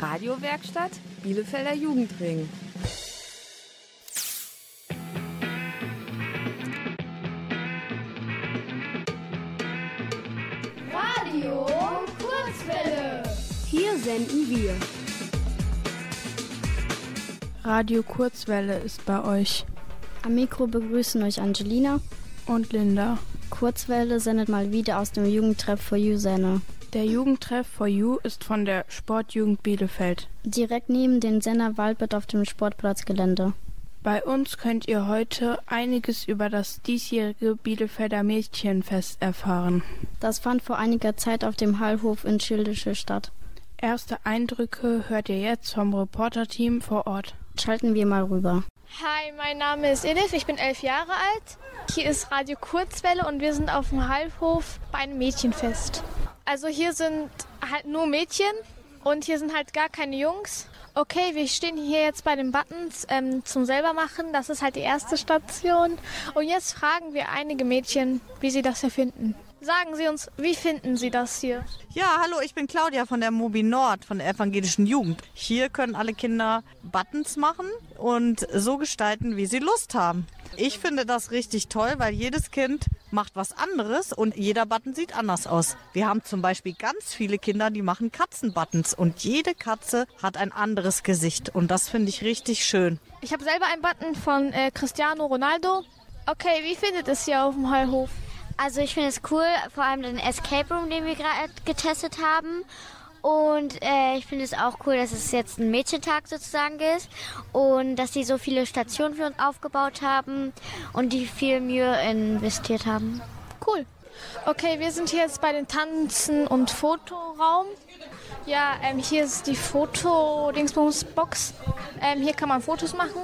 Radiowerkstatt Bielefelder Jugendring. Radio Kurzwelle. Hier senden wir. Radio Kurzwelle ist bei euch. Am Mikro begrüßen euch Angelina und Linda. Kurzwelle sendet mal wieder aus dem Jugendtreff for You Sender. Der Jugendtreff for You ist von der Sportjugend Bielefeld. Direkt neben dem Sender Waldbett auf dem Sportplatzgelände. Bei uns könnt ihr heute einiges über das diesjährige Bielefelder Mädchenfest erfahren. Das fand vor einiger Zeit auf dem Hallhof in Schildische statt. Erste Eindrücke hört ihr jetzt vom Reporterteam vor Ort. Schalten wir mal rüber. Hi, mein Name ist Edith, ich bin elf Jahre alt. Hier ist Radio Kurzwelle und wir sind auf dem Hallhof bei einem Mädchenfest. Also hier sind halt nur Mädchen und hier sind halt gar keine Jungs. Okay, wir stehen hier jetzt bei den Buttons ähm, zum selbermachen. Das ist halt die erste Station. Und jetzt fragen wir einige Mädchen, wie sie das hier finden. Sagen Sie uns, wie finden Sie das hier? Ja, hallo, ich bin Claudia von der Mobi Nord, von der evangelischen Jugend. Hier können alle Kinder Buttons machen und so gestalten, wie sie Lust haben. Ich finde das richtig toll, weil jedes Kind macht was anderes und jeder Button sieht anders aus. Wir haben zum Beispiel ganz viele Kinder, die machen Katzenbuttons und jede Katze hat ein anderes Gesicht und das finde ich richtig schön. Ich habe selber einen Button von äh, Cristiano Ronaldo. Okay, wie findet es hier auf dem Hallhof? Also ich finde es cool, vor allem den Escape Room, den wir gerade getestet haben. Und äh, ich finde es auch cool, dass es jetzt ein Mädchentag sozusagen ist und dass sie so viele Stationen für uns aufgebaut haben und die viel Mühe investiert haben. Cool. Okay, wir sind hier jetzt bei den Tanzen- und Fotoraum. Ja, ähm, hier ist die Foto-Dingsbums-Box. Ähm, hier kann man Fotos machen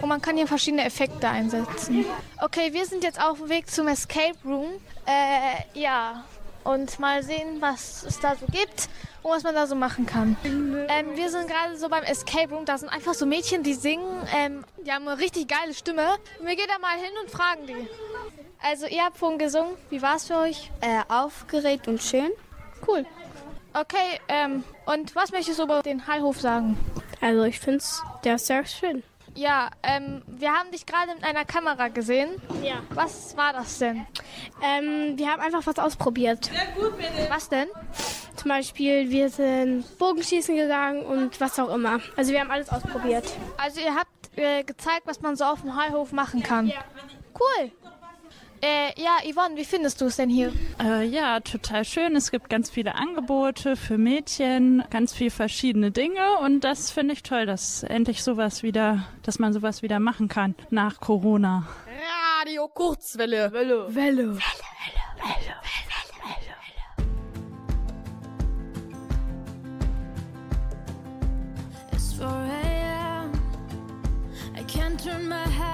und man kann hier verschiedene Effekte einsetzen. Okay, wir sind jetzt auf dem Weg zum Escape Room. Äh, ja, und mal sehen, was es da so gibt und was man da so machen kann. Ähm, wir sind gerade so beim Escape Room. Da sind einfach so Mädchen, die singen. Ähm, die haben eine richtig geile Stimme. Und wir gehen da mal hin und fragen die. Also, ihr habt vorhin gesungen. Wie war es für euch? Äh, aufgeregt und schön. Cool. Okay, ähm, und was möchtest du über den Hallhof sagen? Also, ich finde es, der ist sehr schön. Ja, ähm, wir haben dich gerade mit einer Kamera gesehen. Ja. Was war das denn? Ähm, wir haben einfach was ausprobiert. Sehr gut, bitte. Was denn? Zum Beispiel, wir sind Bogenschießen gegangen und was auch immer. Also wir haben alles ausprobiert. Also ihr habt äh, gezeigt, was man so auf dem Hallhof machen kann. Ja. Cool. Äh, ja, Yvonne, wie findest du es denn hier? Äh, ja, total schön. Es gibt ganz viele Angebote für Mädchen, ganz viele verschiedene Dinge und das finde ich toll, dass endlich sowas wieder, dass man sowas wieder machen kann nach Corona. Radio Kurzwelle. Welle. Welle. Welle, Welle, Welle, Welle, Welle. It's 4 a.m. I can't turn my head.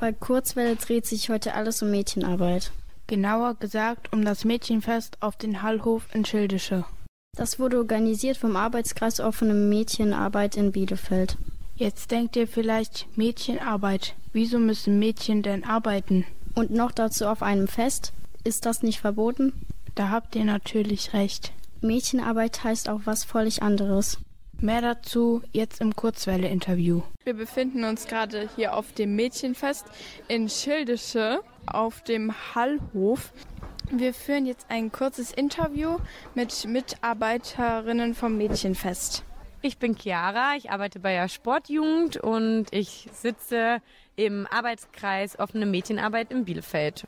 Bei Kurzwelle dreht sich heute alles um Mädchenarbeit. Genauer gesagt um das Mädchenfest auf den Hallhof in Schildische. Das wurde organisiert vom Arbeitskreis Offene Mädchenarbeit in Bielefeld. Jetzt denkt ihr vielleicht Mädchenarbeit. Wieso müssen Mädchen denn arbeiten? Und noch dazu auf einem Fest? Ist das nicht verboten? Da habt ihr natürlich recht. Mädchenarbeit heißt auch was völlig anderes. Mehr dazu jetzt im Kurzwelle-Interview. Wir befinden uns gerade hier auf dem Mädchenfest in Schildische auf dem Hallhof. Wir führen jetzt ein kurzes Interview mit Mitarbeiterinnen vom Mädchenfest. Ich bin Chiara, ich arbeite bei der Sportjugend und ich sitze im Arbeitskreis Offene Mädchenarbeit in Bielefeld.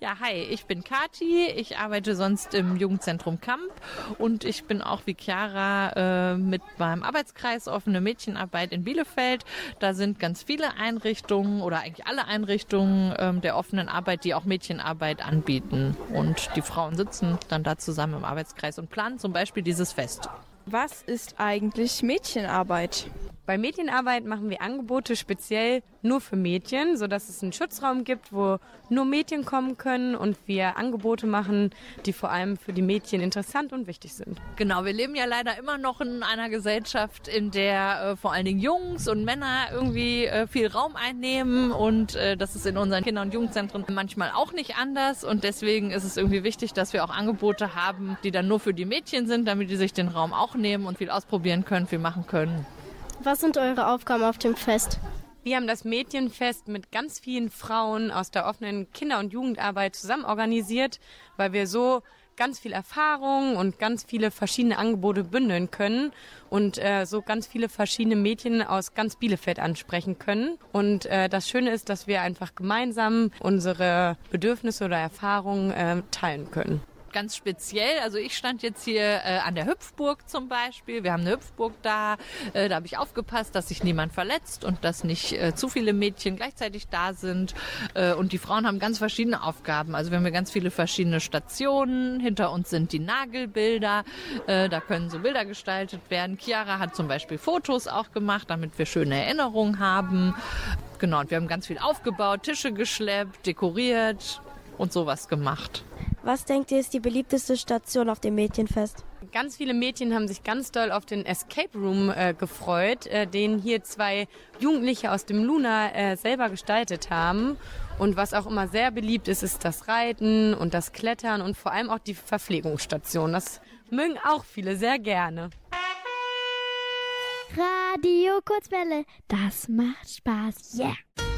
Ja, hi, ich bin Kati, ich arbeite sonst im Jugendzentrum Kamp und ich bin auch wie Chiara äh, mit beim Arbeitskreis Offene Mädchenarbeit in Bielefeld. Da sind ganz viele Einrichtungen oder eigentlich alle Einrichtungen ähm, der offenen Arbeit, die auch Mädchenarbeit anbieten. Und die Frauen sitzen dann da zusammen im Arbeitskreis und planen zum Beispiel dieses Fest. Was ist eigentlich Mädchenarbeit? Bei Mädchenarbeit machen wir Angebote speziell nur für Mädchen, sodass es einen Schutzraum gibt, wo nur Mädchen kommen können und wir Angebote machen, die vor allem für die Mädchen interessant und wichtig sind. Genau, wir leben ja leider immer noch in einer Gesellschaft, in der äh, vor allen Dingen Jungs und Männer irgendwie äh, viel Raum einnehmen und äh, das ist in unseren Kinder- und Jugendzentren manchmal auch nicht anders und deswegen ist es irgendwie wichtig, dass wir auch Angebote haben, die dann nur für die Mädchen sind, damit die sich den Raum auch nehmen und viel ausprobieren können, viel machen können. Was sind eure Aufgaben auf dem Fest? Wir haben das Mädchenfest mit ganz vielen Frauen aus der offenen Kinder- und Jugendarbeit zusammen organisiert, weil wir so ganz viel Erfahrung und ganz viele verschiedene Angebote bündeln können und äh, so ganz viele verschiedene Mädchen aus ganz Bielefeld ansprechen können. Und äh, das Schöne ist, dass wir einfach gemeinsam unsere Bedürfnisse oder Erfahrungen äh, teilen können ganz speziell. Also ich stand jetzt hier äh, an der Hüpfburg zum Beispiel. Wir haben eine Hüpfburg da. Äh, da habe ich aufgepasst, dass sich niemand verletzt und dass nicht äh, zu viele Mädchen gleichzeitig da sind. Äh, und die Frauen haben ganz verschiedene Aufgaben. Also wir haben hier ganz viele verschiedene Stationen. Hinter uns sind die Nagelbilder. Äh, da können so Bilder gestaltet werden. Chiara hat zum Beispiel Fotos auch gemacht, damit wir schöne Erinnerungen haben. Genau, und wir haben ganz viel aufgebaut, Tische geschleppt, dekoriert und sowas gemacht. Was denkt ihr ist die beliebteste Station auf dem Mädchenfest? Ganz viele Mädchen haben sich ganz doll auf den Escape Room äh, gefreut, äh, den hier zwei Jugendliche aus dem Luna äh, selber gestaltet haben. Und was auch immer sehr beliebt ist, ist das Reiten und das Klettern und vor allem auch die Verpflegungsstation. Das mögen auch viele sehr gerne. Radio Kurzwelle, das macht Spaß. Yeah!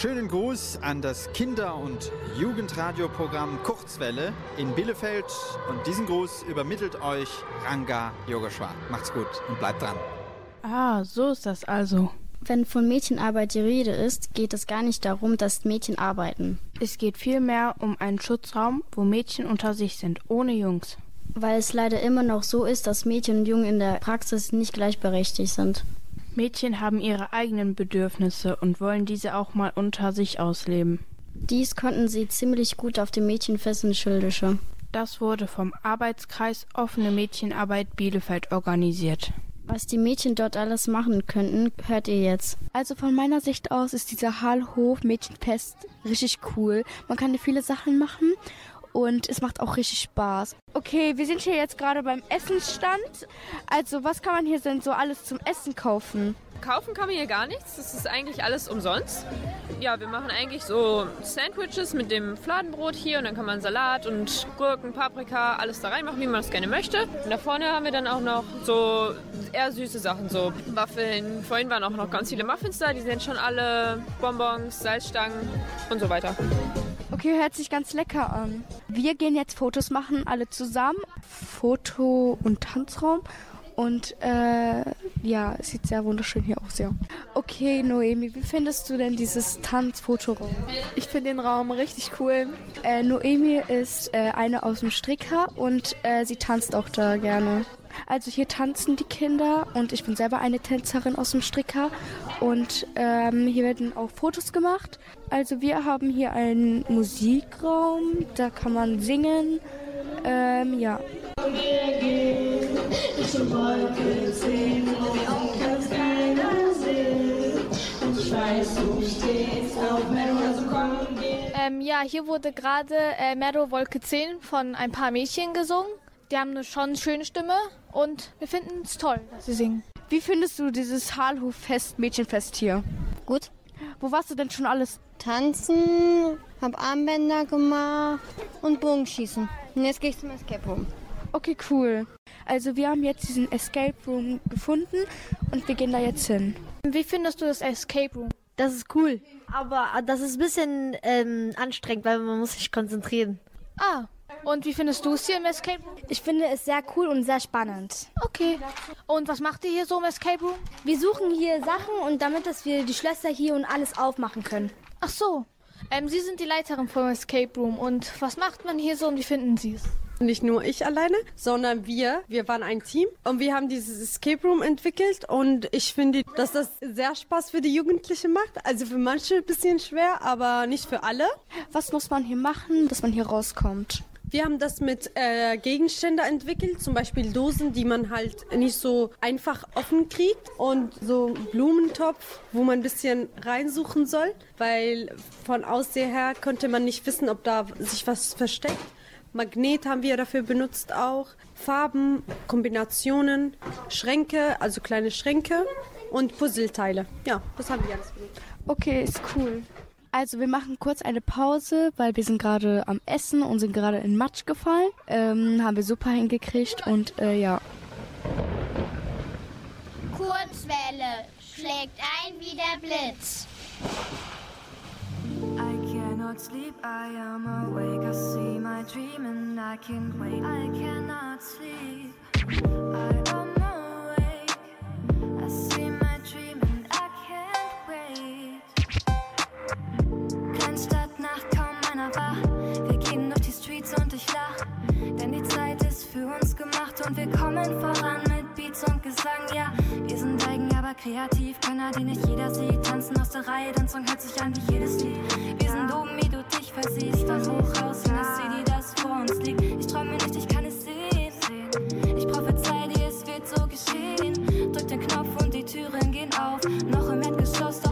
Schönen Gruß an das Kinder- und Jugendradioprogramm Kurzwelle in Bielefeld. Und diesen Gruß übermittelt euch Ranga Yogeshwar. Macht's gut und bleibt dran. Ah, so ist das also. Wenn von Mädchenarbeit die Rede ist, geht es gar nicht darum, dass Mädchen arbeiten. Es geht vielmehr um einen Schutzraum, wo Mädchen unter sich sind, ohne Jungs. Weil es leider immer noch so ist, dass Mädchen und Jungen in der Praxis nicht gleichberechtigt sind. Mädchen haben ihre eigenen Bedürfnisse und wollen diese auch mal unter sich ausleben. Dies konnten sie ziemlich gut auf dem Mädchenfest in Schildische. Das wurde vom Arbeitskreis Offene Mädchenarbeit Bielefeld organisiert. Was die Mädchen dort alles machen könnten, hört ihr jetzt. Also von meiner Sicht aus ist dieser Hallhof Mädchenfest richtig cool. Man kann hier viele Sachen machen und es macht auch richtig Spaß. Okay, wir sind hier jetzt gerade beim Essensstand. Also, was kann man hier denn so alles zum Essen kaufen? Kaufen kann man hier gar nichts. Das ist eigentlich alles umsonst. Ja, wir machen eigentlich so Sandwiches mit dem Fladenbrot hier und dann kann man Salat und Gurken, Paprika, alles da reinmachen, wie man das gerne möchte. Und da vorne haben wir dann auch noch so eher süße Sachen, so Waffeln. Vorhin waren auch noch ganz viele Muffins da, die sind schon alle Bonbons, Salzstangen und so weiter. Okay, hört sich ganz lecker an. Wir gehen jetzt Fotos machen, alle zusammen. Foto- und Tanzraum. Und äh, ja, es sieht sehr wunderschön hier aus, ja. Okay, Noemi, wie findest du denn dieses Tanzfotoraum? Ich finde den Raum richtig cool. Äh, Noemi ist äh, eine aus dem Stricker und äh, sie tanzt auch da gerne. Also hier tanzen die Kinder und ich bin selber eine Tänzerin aus dem Stricker und ähm, hier werden auch Fotos gemacht. Also wir haben hier einen Musikraum, da kann man singen. Ähm, ja. Wir gehen Richtung Wolke 10, wo kann's keiner sehen. Und ich weiß, du stehst auf Meadow, komm, geh. Ähm, ja, hier wurde gerade äh, Meadow Wolke 10 von ein paar Mädchen gesungen. Die haben eine schon schöne Stimme und wir finden es toll, dass sie singen. Wie findest du dieses Halhof-Fest, Mädchenfest hier? Gut. Wo warst du denn schon alles? Tanzen, hab Armbänder gemacht und Bogenschießen. Und jetzt gehe ich zum Escape Room. Okay, cool. Also wir haben jetzt diesen Escape Room gefunden und wir gehen da jetzt hin. Wie findest du das Escape Room? Das ist cool. Aber das ist ein bisschen ähm, anstrengend, weil man muss sich konzentrieren. Ah, und wie findest du es hier im Escape Room? Ich finde es sehr cool und sehr spannend. Okay. Und was macht ihr hier so im Escape Room? Wir suchen hier Sachen und damit, dass wir die Schlösser hier und alles aufmachen können. Ach so. Ähm, Sie sind die Leiterin vom Escape Room. Und was macht man hier so und wie finden Sie es? Nicht nur ich alleine, sondern wir. Wir waren ein Team und wir haben dieses Escape Room entwickelt und ich finde, dass das sehr Spaß für die Jugendlichen macht. Also für manche ein bisschen schwer, aber nicht für alle. Was muss man hier machen, dass man hier rauskommt? Wir haben das mit äh, Gegenständen entwickelt, zum Beispiel Dosen, die man halt nicht so einfach offen kriegt und so Blumentopf, wo man ein bisschen reinsuchen soll, weil von Aussehen her könnte man nicht wissen, ob da sich was versteckt. Magnet haben wir dafür benutzt auch, Farben, Kombinationen, Schränke, also kleine Schränke und Puzzleteile. Ja, das haben wir alles benutzt. Okay, ist cool. Also wir machen kurz eine Pause, weil wir sind gerade am Essen und sind gerade in Matsch gefallen. Ähm, haben wir super hingekriegt und äh, ja. Kurzwelle schlägt ein wie der Blitz. I cannot sleep, I am awake. I see my dream and I can't wait. I cannot sleep. I am awake. I see my wach. Wir gehen durch die Streets und ich lach. Denn die Zeit ist für uns gemacht und wir kommen voran mit Beats und Gesang. Ja, wir sind eigen, aber kreativ. Könner, die nicht jeder sieht. Tanzen aus der Reihe, dein Song hört sich an wie jedes Lied. Wir sind oben, wie du dich versiehst. Von hoch raus in das City, das vor uns liegt. Ich träume nicht, ich kann es sehen. Ich prophezei dir, es wird so geschehen. Drück den Knopf und die Türen gehen auf. Noch im Erdgeschoss, doch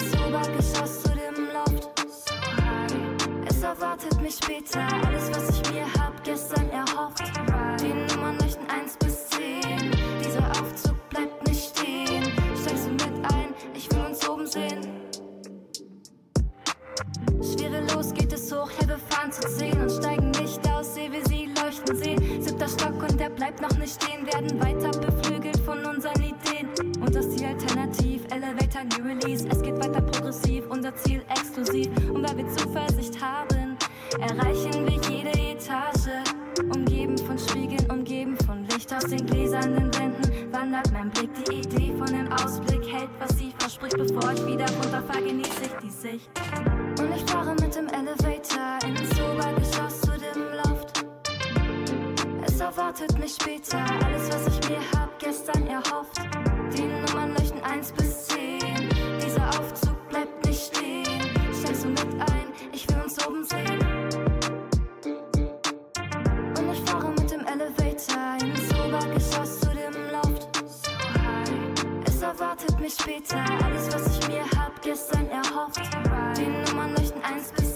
erwartet mich später. Alles, was ich mir hab gestern erhofft. Die Nummern leuchten 1 bis 10. Dieser Aufzug bleibt nicht stehen. Steigst du mit ein, ich will uns oben sehen. Schwerelos geht es hoch, ja, wir fahren zu 10 und steigen nicht aus, sehe wir sie leuchten sehen. Siebter Stock und der bleibt noch nicht stehen, werden weiter beflügelt von unseren Ideen. Und das Ziel alternativ, Elevator New Release. Es geht weiter progressiv, unser Ziel exklusiv. Und weil wir Zuversicht haben, erreichen wir jede Etage. Umgeben von Spiegeln, umgeben von Licht aus den gläsernen Wänden. Wandert mein Blick, die Idee von dem Ausblick hält, was sie verspricht. Bevor ich wieder runterfahre, genieße ich die Sicht. Und ich fahre mit dem Elevator ins Obergeschoss zu dem Loft. Es erwartet mich später alles, was ich mir hab gestern erhofft. Die Nummern leuchten 1 bis 10. später alles, was ich mir hab gestern erhofft. Die Nummern leuchten 1 bis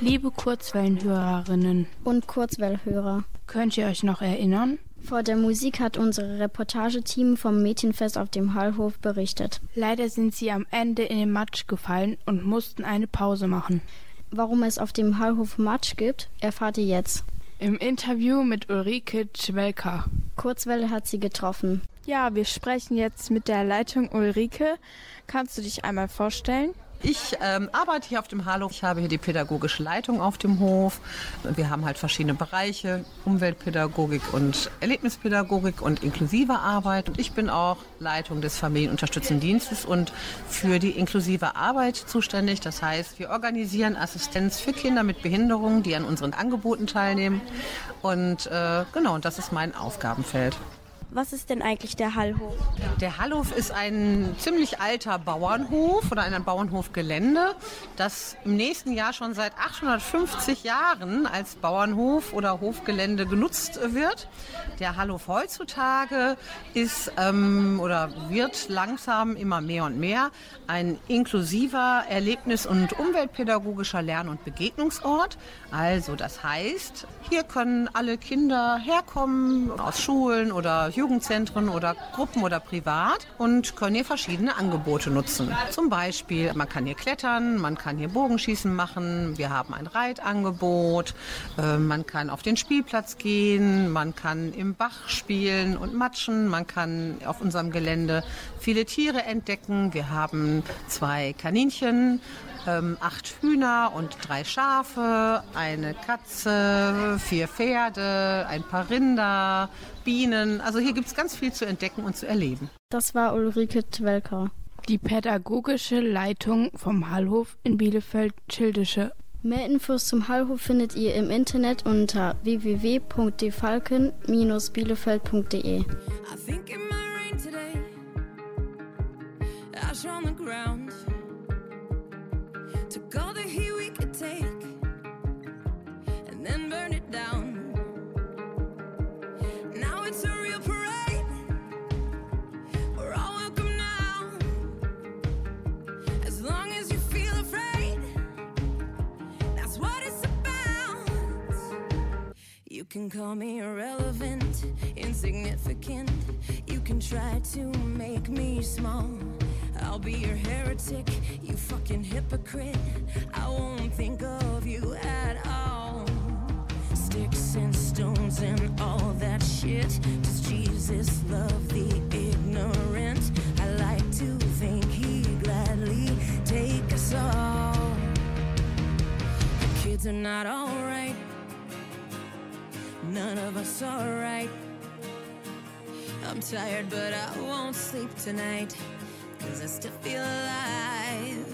Liebe Kurzwellenhörerinnen und Kurzwellhörer, könnt ihr euch noch erinnern? Vor der Musik hat unsere Reportageteam vom Mädchenfest auf dem Hallhof berichtet. Leider sind sie am Ende in den Matsch gefallen und mussten eine Pause machen. Warum es auf dem Hallhof Matsch gibt, erfahrt ihr jetzt. Im Interview mit Ulrike Zwelka. Kurzwelle hat sie getroffen. Ja, wir sprechen jetzt mit der Leitung Ulrike. Kannst du dich einmal vorstellen? Ich ähm, arbeite hier auf dem Hallhof. Ich habe hier die pädagogische Leitung auf dem Hof. Wir haben halt verschiedene Bereiche, Umweltpädagogik und Erlebnispädagogik und inklusive Arbeit. Und ich bin auch Leitung des Familienunterstützenden Dienstes und für die inklusive Arbeit zuständig. Das heißt, wir organisieren Assistenz für Kinder mit Behinderungen, die an unseren Angeboten teilnehmen. Und äh, genau, das ist mein Aufgabenfeld. Was ist denn eigentlich der Hallhof? Der Hallhof ist ein ziemlich alter Bauernhof oder ein Bauernhofgelände, das im nächsten Jahr schon seit 850 Jahren als Bauernhof oder Hofgelände genutzt wird. Der Hallhof heutzutage ist ähm, oder wird langsam immer mehr und mehr ein inklusiver Erlebnis- und umweltpädagogischer Lern- und Begegnungsort. Also das heißt, hier können alle Kinder herkommen aus Schulen oder Jugendzentren oder Gruppen oder privat und können hier verschiedene Angebote nutzen. Zum Beispiel, man kann hier klettern, man kann hier Bogenschießen machen, wir haben ein Reitangebot, äh, man kann auf den Spielplatz gehen, man kann im Bach spielen und matschen, man kann auf unserem Gelände viele Tiere entdecken. Wir haben zwei Kaninchen ähm, acht Hühner und drei Schafe, eine Katze, vier Pferde, ein paar Rinder, Bienen. Also hier gibt es ganz viel zu entdecken und zu erleben. Das war Ulrike Twelker. Die pädagogische Leitung vom Hallhof in Bielefeld-Schildische. Mehr Infos zum Hallhof findet ihr im Internet unter www.defalken-bielefeld.de. I think it might rain today. Ash on the ground. Took all the heat we could take and then burn it down. Now it's a real parade. We're all welcome now. As long as you feel afraid, that's what it's about. You can call me irrelevant, insignificant. You can try to make me small. I'll be your heretic, you fucking hypocrite. I won't think of you at all. Sticks and stones and all that shit. Does Jesus love the ignorant? I like to think he gladly take us all. The kids are not alright. None of us are right. I'm tired, but I won't sleep tonight. Cause I still feel alive.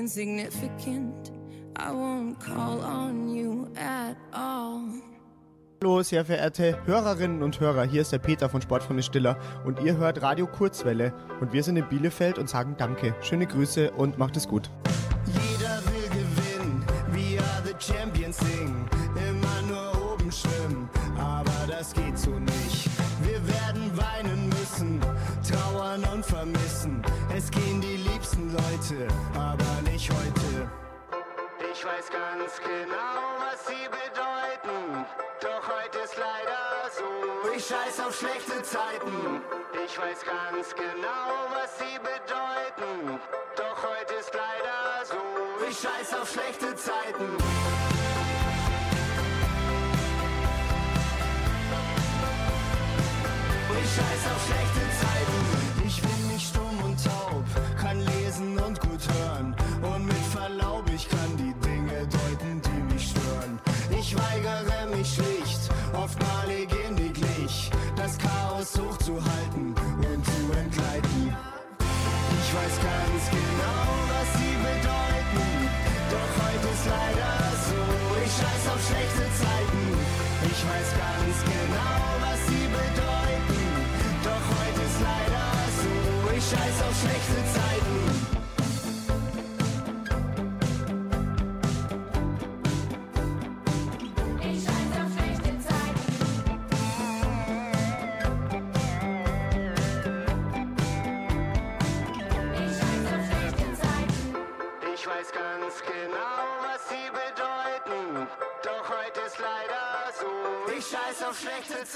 Insignificant. I won't call on you at all. Hallo, sehr verehrte Hörerinnen und Hörer, hier ist der Peter von Sportfreunde Stiller und ihr hört Radio Kurzwelle und wir sind in Bielefeld und sagen Danke. Schöne Grüße und macht es gut. Jeder will gewinnen, we are the champions singen, immer nur oben schwimmen, aber das geht so nicht. Wir werden weinen müssen, trauern und vermissen, es gehen die liebsten Leute. Ich weiß ganz genau, was sie bedeuten, doch heute ist leider so. Ich scheiß auf schlechte Zeiten, ich weiß ganz genau, was sie bedeuten, doch heute ist leider so. Ich scheiß auf schlechte Zeiten. Chaos hochzuhalten und zu entgleiten. Ich weiß ganz genau, was sie bedeuten, doch heute ist leider so. Ich scheiß auf schlechte Zeiten. Ich weiß ganz genau, was sie bedeuten, doch heute ist leider so. Ich scheiß auf schlechte Zeiten.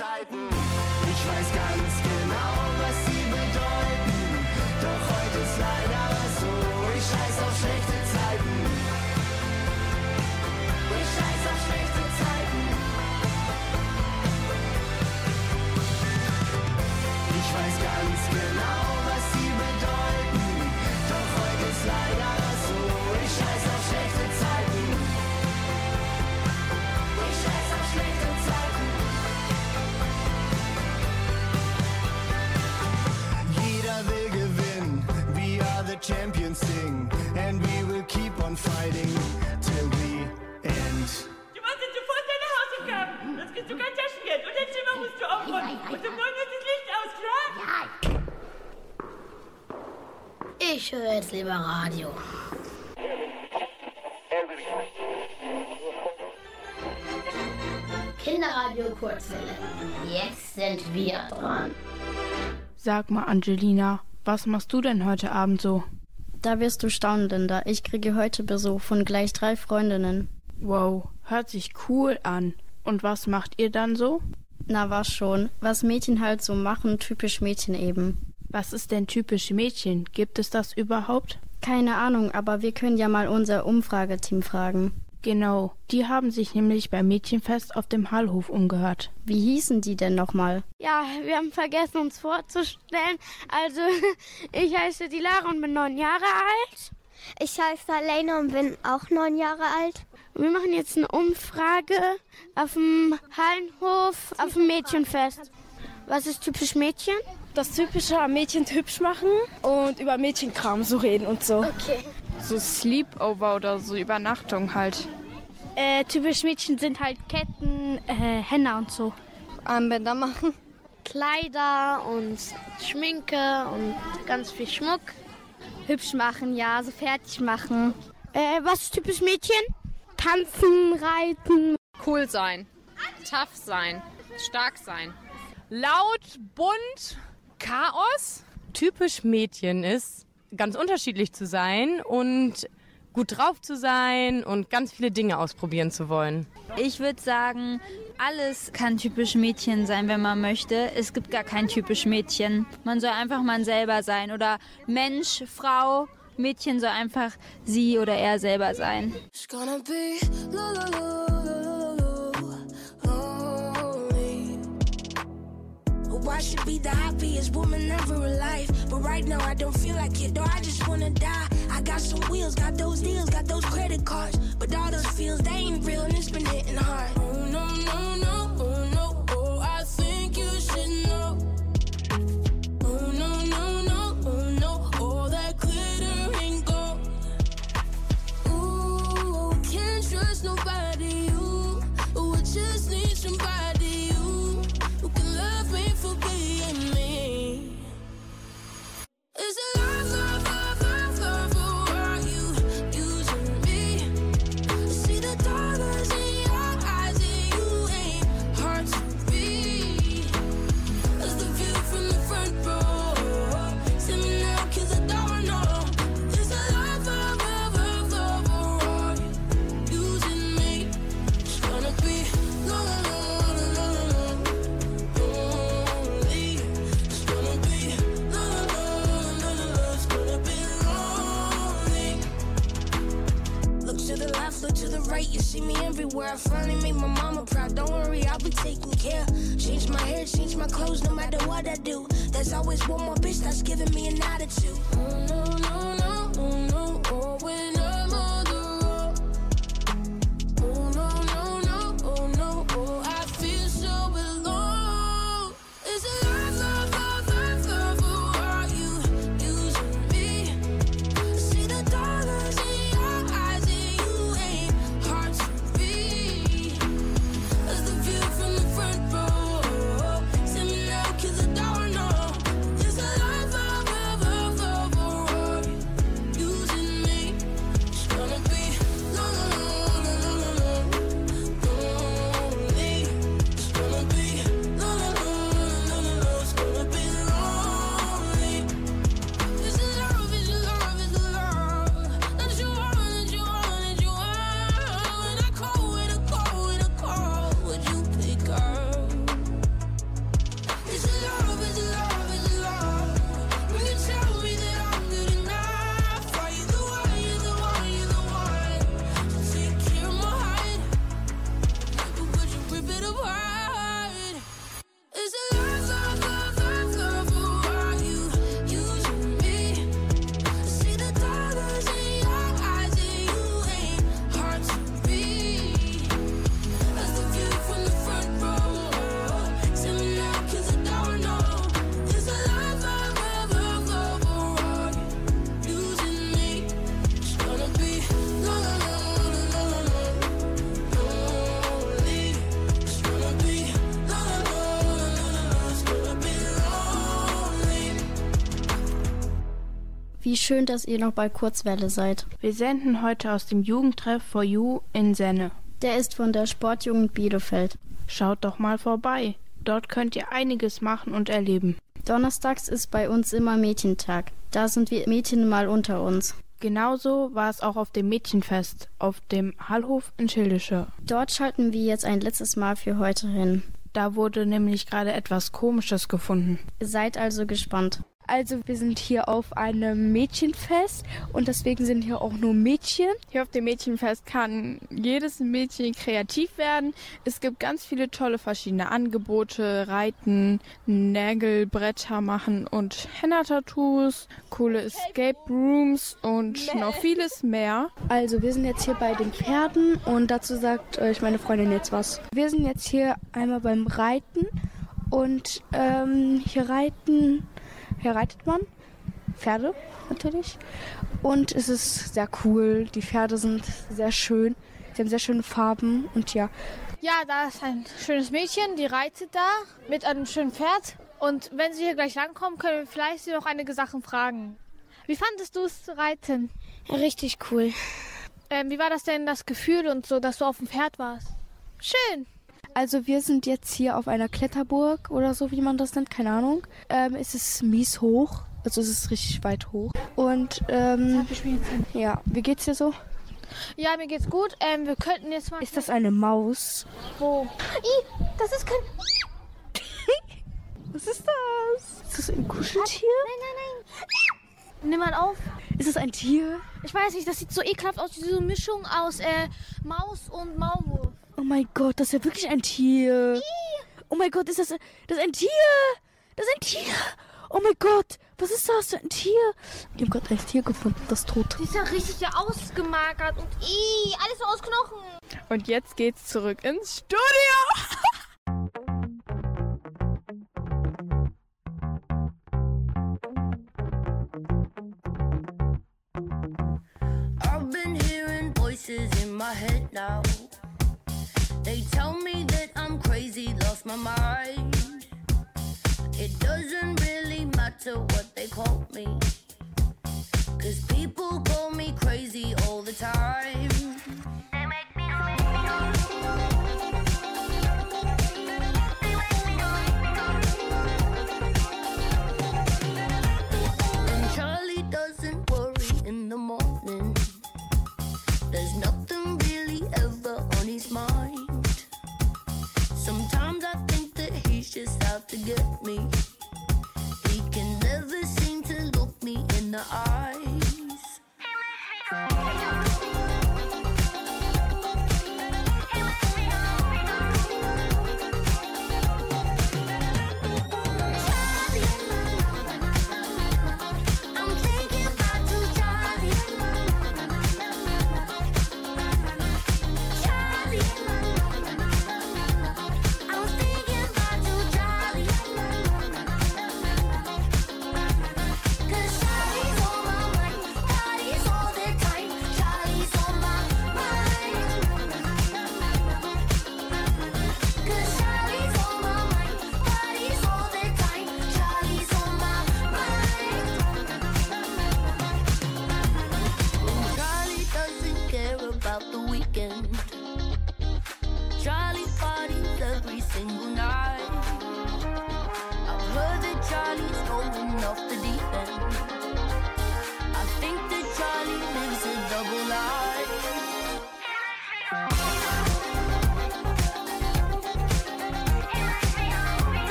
Auf schlechte höre jetzt lieber Radio. Kinderradio Kurzwelle. Jetzt sind wir dran. Sag mal, Angelina, was machst du denn heute Abend so? Da wirst du staunen, Linda. Ich kriege heute Besuch von gleich drei Freundinnen. Wow, hört sich cool an. Und was macht ihr dann so? Na was schon. Was Mädchen halt so machen, typisch Mädchen eben. Was ist denn typisch Mädchen? Gibt es das überhaupt? Keine Ahnung, aber wir können ja mal unser Umfrageteam fragen. Genau, die haben sich nämlich beim Mädchenfest auf dem Hallhof umgehört. Wie hießen die denn nochmal? Ja, wir haben vergessen, uns vorzustellen. Also, ich heiße die Lara und bin neun Jahre alt. Ich heiße Alena und bin auch neun Jahre alt. Wir machen jetzt eine Umfrage auf dem Hallenhof, auf dem Mädchenfest. Was ist typisch Mädchen? Das Typische am Mädchen hübsch machen und über Mädchenkram so reden und so. Okay. So Sleepover oder so Übernachtung halt. Äh, typisch Mädchen sind halt Ketten, äh, Henna und so. Armbänder machen. Kleider und Schminke und ganz viel Schmuck. Hübsch machen, ja, so fertig machen. Äh, was ist typisch Mädchen? Tanzen, reiten. Cool sein. Tough sein. Stark sein. Laut, bunt, Chaos. Typisch Mädchen ist, ganz unterschiedlich zu sein und gut drauf zu sein und ganz viele Dinge ausprobieren zu wollen. Ich würde sagen, alles kann typisch Mädchen sein, wenn man möchte. Es gibt gar kein typisch Mädchen. Man soll einfach man selber sein oder Mensch, Frau. Mädchen soll einfach sie oder er selber sein. It's gonna be lo, lo, lo, Why should be the happiest woman ever alive? But right now I don't feel like it, though I just wanna die. I got some wheels, got those deals, got those credit cards. But all those feels, they ain't real and it's been hitting hard. Oh no, no, no, oh no, oh, I think you should know. Oh no, no, no, oh no, all that glitter ain't gold. Ooh, can't trust nobody, you. I just need somebody, you see me everywhere. I finally made my mama proud. Don't worry, I'll be taking care. Change my hair, change my clothes, no matter what I do. There's always one more bitch that's giving me an attitude. Oh schön, dass ihr noch bei Kurzwelle seid. Wir senden heute aus dem Jugendtreff for You in Senne. Der ist von der Sportjugend Bielefeld. Schaut doch mal vorbei. Dort könnt ihr einiges machen und erleben. Donnerstags ist bei uns immer Mädchentag. Da sind wir Mädchen mal unter uns. Genauso war es auch auf dem Mädchenfest auf dem Hallhof in Schildische. Dort schalten wir jetzt ein letztes Mal für heute hin. Da wurde nämlich gerade etwas Komisches gefunden. Seid also gespannt. Also wir sind hier auf einem Mädchenfest und deswegen sind hier auch nur Mädchen. Hier auf dem Mädchenfest kann jedes Mädchen kreativ werden. Es gibt ganz viele tolle verschiedene Angebote, Reiten, Nägelbretter machen und Henna-Tattoos, coole Escape Rooms und noch vieles mehr. Also wir sind jetzt hier bei den Pferden und dazu sagt euch meine Freundin jetzt was. Wir sind jetzt hier einmal beim Reiten und ähm, hier reiten hier reitet man. Pferde natürlich. Und es ist sehr cool. Die Pferde sind sehr schön. Sie haben sehr schöne Farben und ja. Ja, da ist ein schönes Mädchen, die reitet da mit einem schönen Pferd. Und wenn Sie hier gleich langkommen, können wir vielleicht Sie noch einige Sachen fragen. Wie fandest du es zu reiten? Richtig cool. Ähm, wie war das denn das Gefühl und so, dass du auf dem Pferd warst? Schön. Also wir sind jetzt hier auf einer Kletterburg oder so, wie man das nennt, keine Ahnung. Ähm, es ist mies hoch, also es ist richtig weit hoch. Und ähm, ja, wie geht's dir so? Ja, mir geht's gut. Ähm, wir könnten jetzt mal. Ist das eine Maus? Wo? Ih, das ist kein. Was ist das? Ist das ein Kuscheltier? Nein, nein, nein. Nimm mal auf. Ist das ein Tier? Ich weiß nicht, das sieht so ekelhaft aus, diese Mischung aus äh, Maus und Maulwurf. Oh mein Gott, das ist ja wirklich ein Tier. Oh mein Gott, ist das, das ist ein Tier? Das ist ein Tier. Oh mein Gott, was ist das für ein Tier? Ich habe gerade ein Tier gefunden, das tot. Die ist ja richtig ausgemagert und ih, alles so aus Knochen. Und jetzt geht's zurück ins Studio. I've been hearing voices in my head now. They tell me that I'm crazy, lost my mind. It doesn't really matter what they call me. Cause people call me crazy all the time. Get me.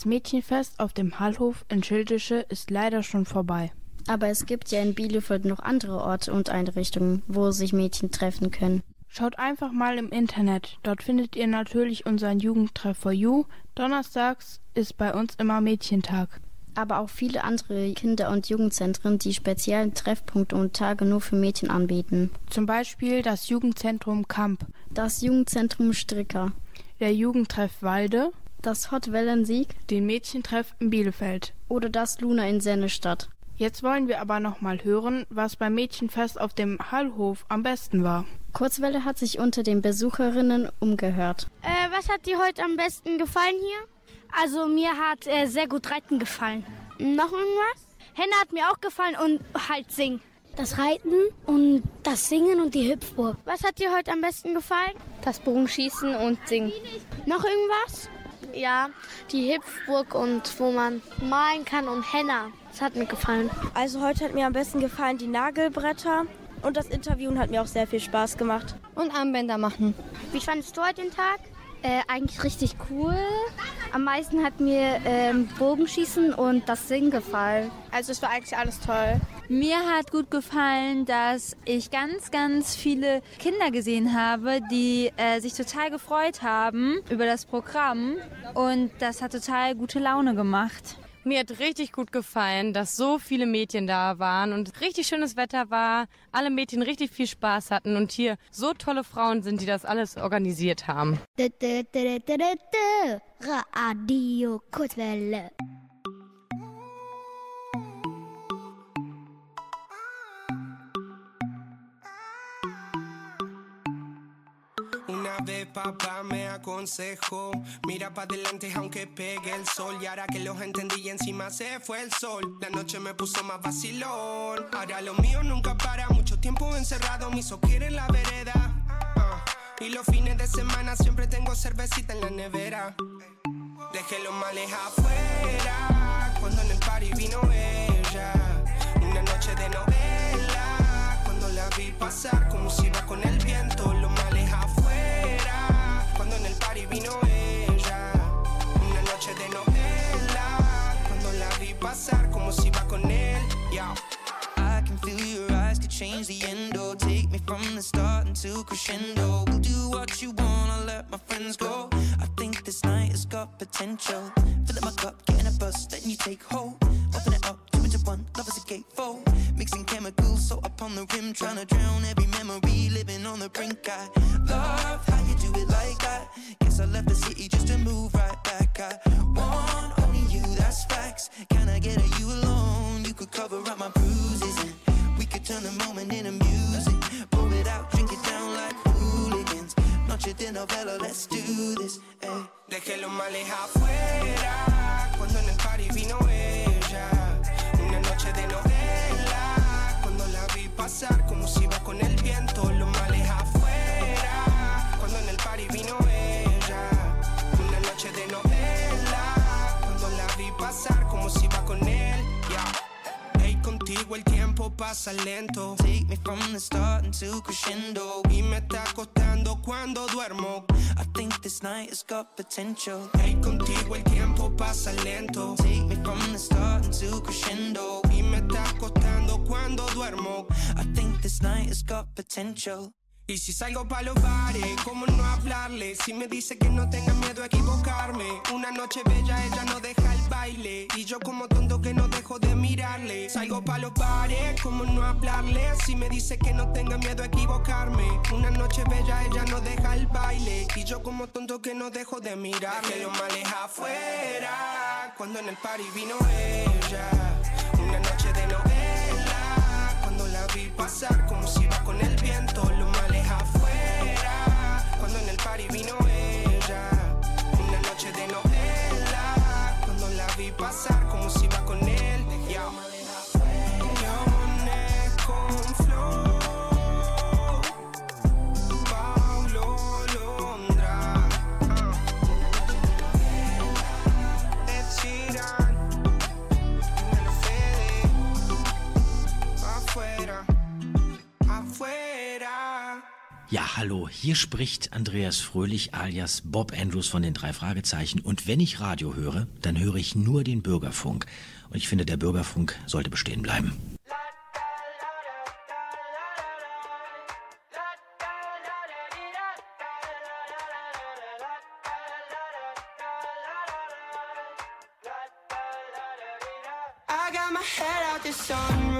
Das Mädchenfest auf dem Hallhof in Schildische ist leider schon vorbei. Aber es gibt ja in Bielefeld noch andere Orte und Einrichtungen, wo sich Mädchen treffen können. Schaut einfach mal im Internet. Dort findet ihr natürlich unseren Jugendtreff for You. Donnerstags ist bei uns immer Mädchentag. Aber auch viele andere Kinder- und Jugendzentren, die speziellen Treffpunkte und Tage nur für Mädchen anbieten. Zum Beispiel das Jugendzentrum Kamp, Das Jugendzentrum Stricker, der Jugendtreff Walde, das Hot Wellensieg den Mädchentreff in Bielefeld. oder das Luna in Sennestadt. Jetzt wollen wir aber noch mal hören, was beim Mädchenfest auf dem Hallhof am besten war. Kurzwelle hat sich unter den Besucherinnen umgehört. Äh, was hat dir heute am besten gefallen hier? Also mir hat äh, sehr gut Reiten gefallen. Noch irgendwas? Henne hat mir auch gefallen und halt singen. Das Reiten und das Singen und die Hüpfburg. Was hat dir heute am besten gefallen? Das Bogenschießen und singen. Noch irgendwas? Ja, die Hüpfburg und wo man malen kann und Henna. Das hat mir gefallen. Also heute hat mir am besten gefallen die Nagelbretter und das Interviewen hat mir auch sehr viel Spaß gemacht. Und Armbänder machen. Wie fandest du heute den Tag? Äh, eigentlich richtig cool. Am meisten hat mir ähm, Bogenschießen und das Singen gefallen. Also es war eigentlich alles toll. Mir hat gut gefallen, dass ich ganz, ganz viele Kinder gesehen habe, die äh, sich total gefreut haben über das Programm und das hat total gute Laune gemacht. Mir hat richtig gut gefallen, dass so viele Mädchen da waren und richtig schönes Wetter war, alle Mädchen richtig viel Spaß hatten und hier so tolle Frauen sind, die das alles organisiert haben. Radio Kurzwelle. Vez papá me aconsejó, mira para adelante aunque pegue el sol. Y ahora que los entendí y encima se fue el sol, la noche me puso más vacilón. Ahora lo mío nunca para, mucho tiempo encerrado, mi quiere en la vereda. Ah, Y los fines de semana siempre tengo cervecita en la nevera. Dejé los males afuera, cuando en el party vino ella. Una noche de novela, cuando la vi pasar como si iba con el night has got potential. Hey, contigo el tiempo pasa lento. Take me from the start into crescendo. Y me está costando cuando duermo. I think this night has got potential. Y si salgo pa' los bares, ¿cómo no hablarle? Si me dice que no tenga equivocarme. Una noche bella, ella no deja el baile. Y yo como tonto que no dejo de mirarle. Salgo pa' los bares, ¿cómo no hablarle? Si me dice que no tenga miedo a equivocarme. Una noche bella, ella no deja el baile. Y yo como tonto que no dejo de mirarle. Que los males afuera, cuando en el party vino ella. Una noche de novela, cuando la vi pasar como si iba con el viento. Pasar Hallo, hier spricht Andreas Fröhlich alias Bob Andrews von den drei Fragezeichen. Und wenn ich Radio höre, dann höre ich nur den Bürgerfunk. Und ich finde, der Bürgerfunk sollte bestehen bleiben. I got my head out the sunroof.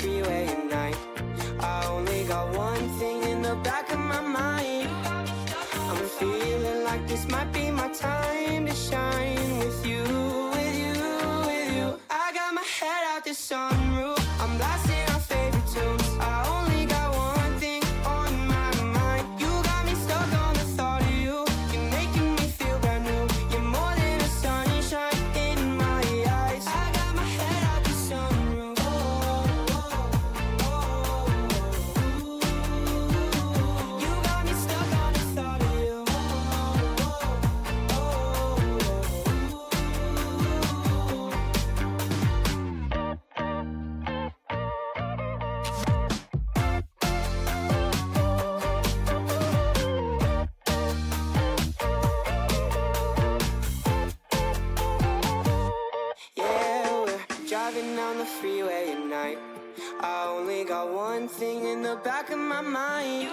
back of my mind.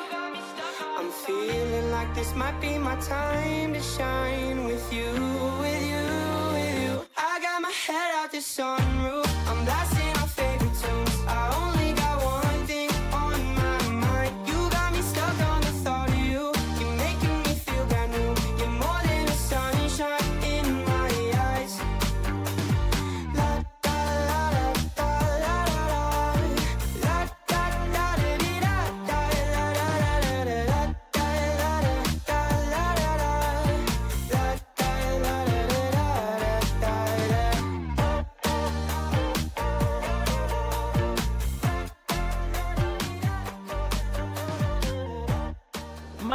I'm feeling like this might be my time to shine with you, with you, with you. I got my head out the sunroof. I'm blasting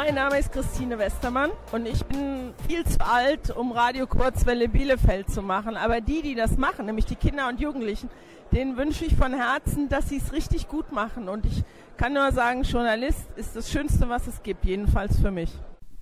Mein Name ist Christine Westermann und ich bin viel zu alt, um Radio Kurzwelle Bielefeld zu machen. Aber die, die das machen, nämlich die Kinder und Jugendlichen, denen wünsche ich von Herzen, dass sie es richtig gut machen. Und ich kann nur sagen, Journalist ist das Schönste, was es gibt, jedenfalls für mich.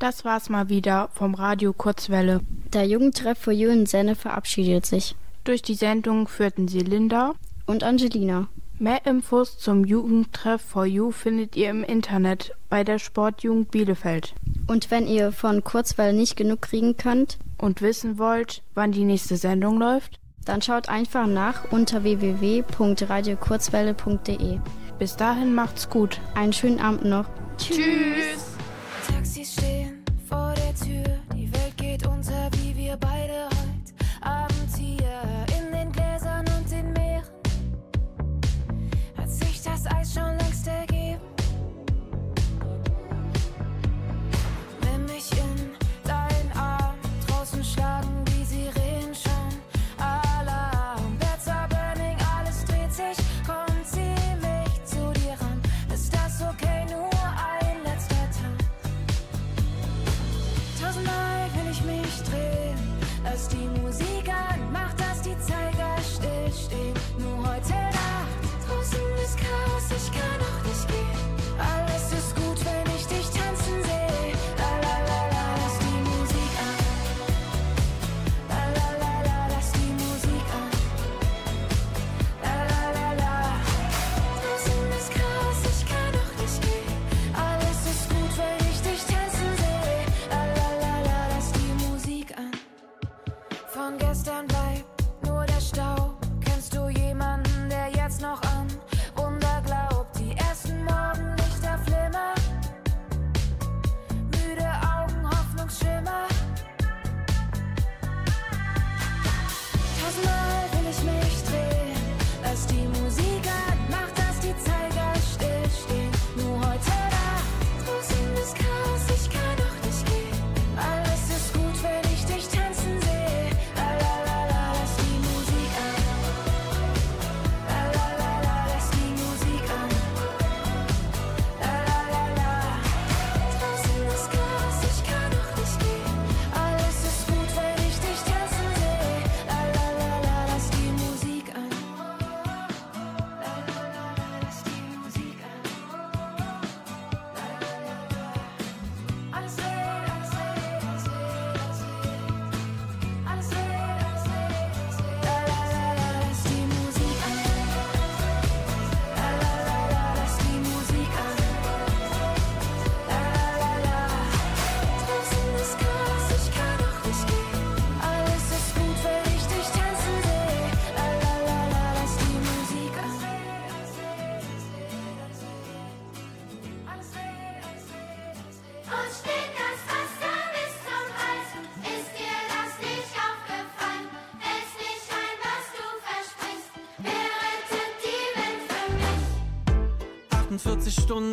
Das war's mal wieder vom Radio Kurzwelle. Der Jugendtreff für in Senne verabschiedet sich. Durch die Sendung führten sie Linda und Angelina. Mehr Infos zum Jugendtreff for You findet ihr im Internet bei der Sportjugend Bielefeld. Und wenn ihr von Kurzwelle nicht genug kriegen könnt und wissen wollt, wann die nächste Sendung läuft, dann schaut einfach nach unter www.radiokurzwelle.de. Bis dahin macht's gut. Einen schönen Abend noch. Tschüss. Taxis stehen vor der Tür. ich mich dreh, Lass die Musik anmacht, dass die Zeiger stillstehen. Nur heute Nacht, draußen ist Chaos, ich kann auch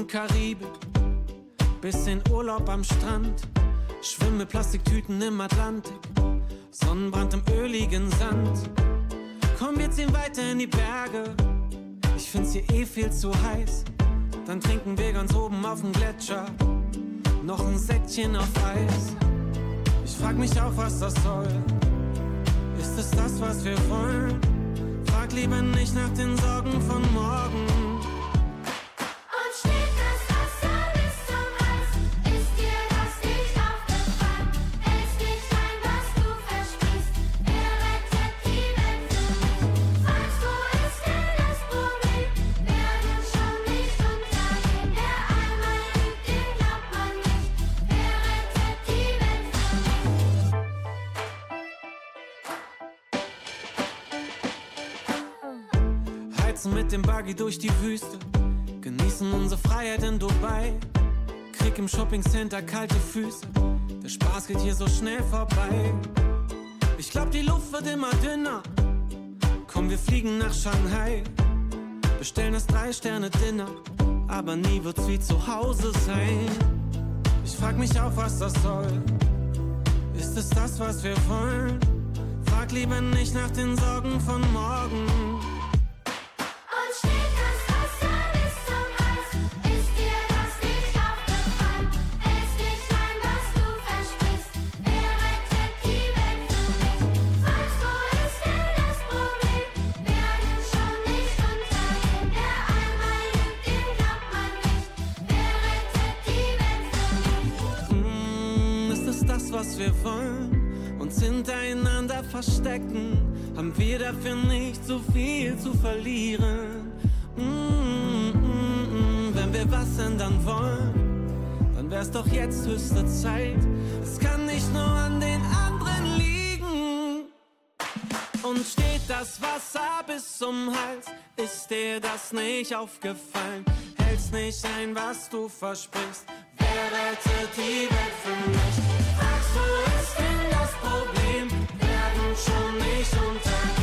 Karibik, bisschen Urlaub am Strand, schwimme Plastiktüten im Atlantik, Sonnenbrand im öligen Sand. Komm, wir ziehen weiter in die Berge. Ich find's hier eh viel zu heiß. Dann trinken wir ganz oben auf dem Gletscher noch ein Säckchen auf Eis. Ich frag mich auch, was das soll. Ist es das, was wir wollen? Frag lieber nicht nach den Sorgen von morgen. Shoppingcenter kalte Füße. Der Spaß geht hier so schnell vorbei. Ich glaub, die Luft wird immer dünner. Komm, wir fliegen nach Shanghai. Bestellen das Drei-Sterne-Dinner. Aber nie wird's wie zu Hause sein. Ich frag mich auch, was das soll. Ist es das, was wir wollen? Frag lieber nicht nach den Sorgen von morgen. so viel zu verlieren. Mm -mm -mm. Wenn wir was ändern wollen, dann wär's doch jetzt höchste Zeit. Es kann nicht nur an den anderen liegen. Und steht das Wasser bis zum Hals, ist dir das nicht aufgefallen? Hält's nicht ein, was du versprichst. Wer rettet die Welt für mich? Fragst du, ist denn das Problem? Werden schon nicht unter.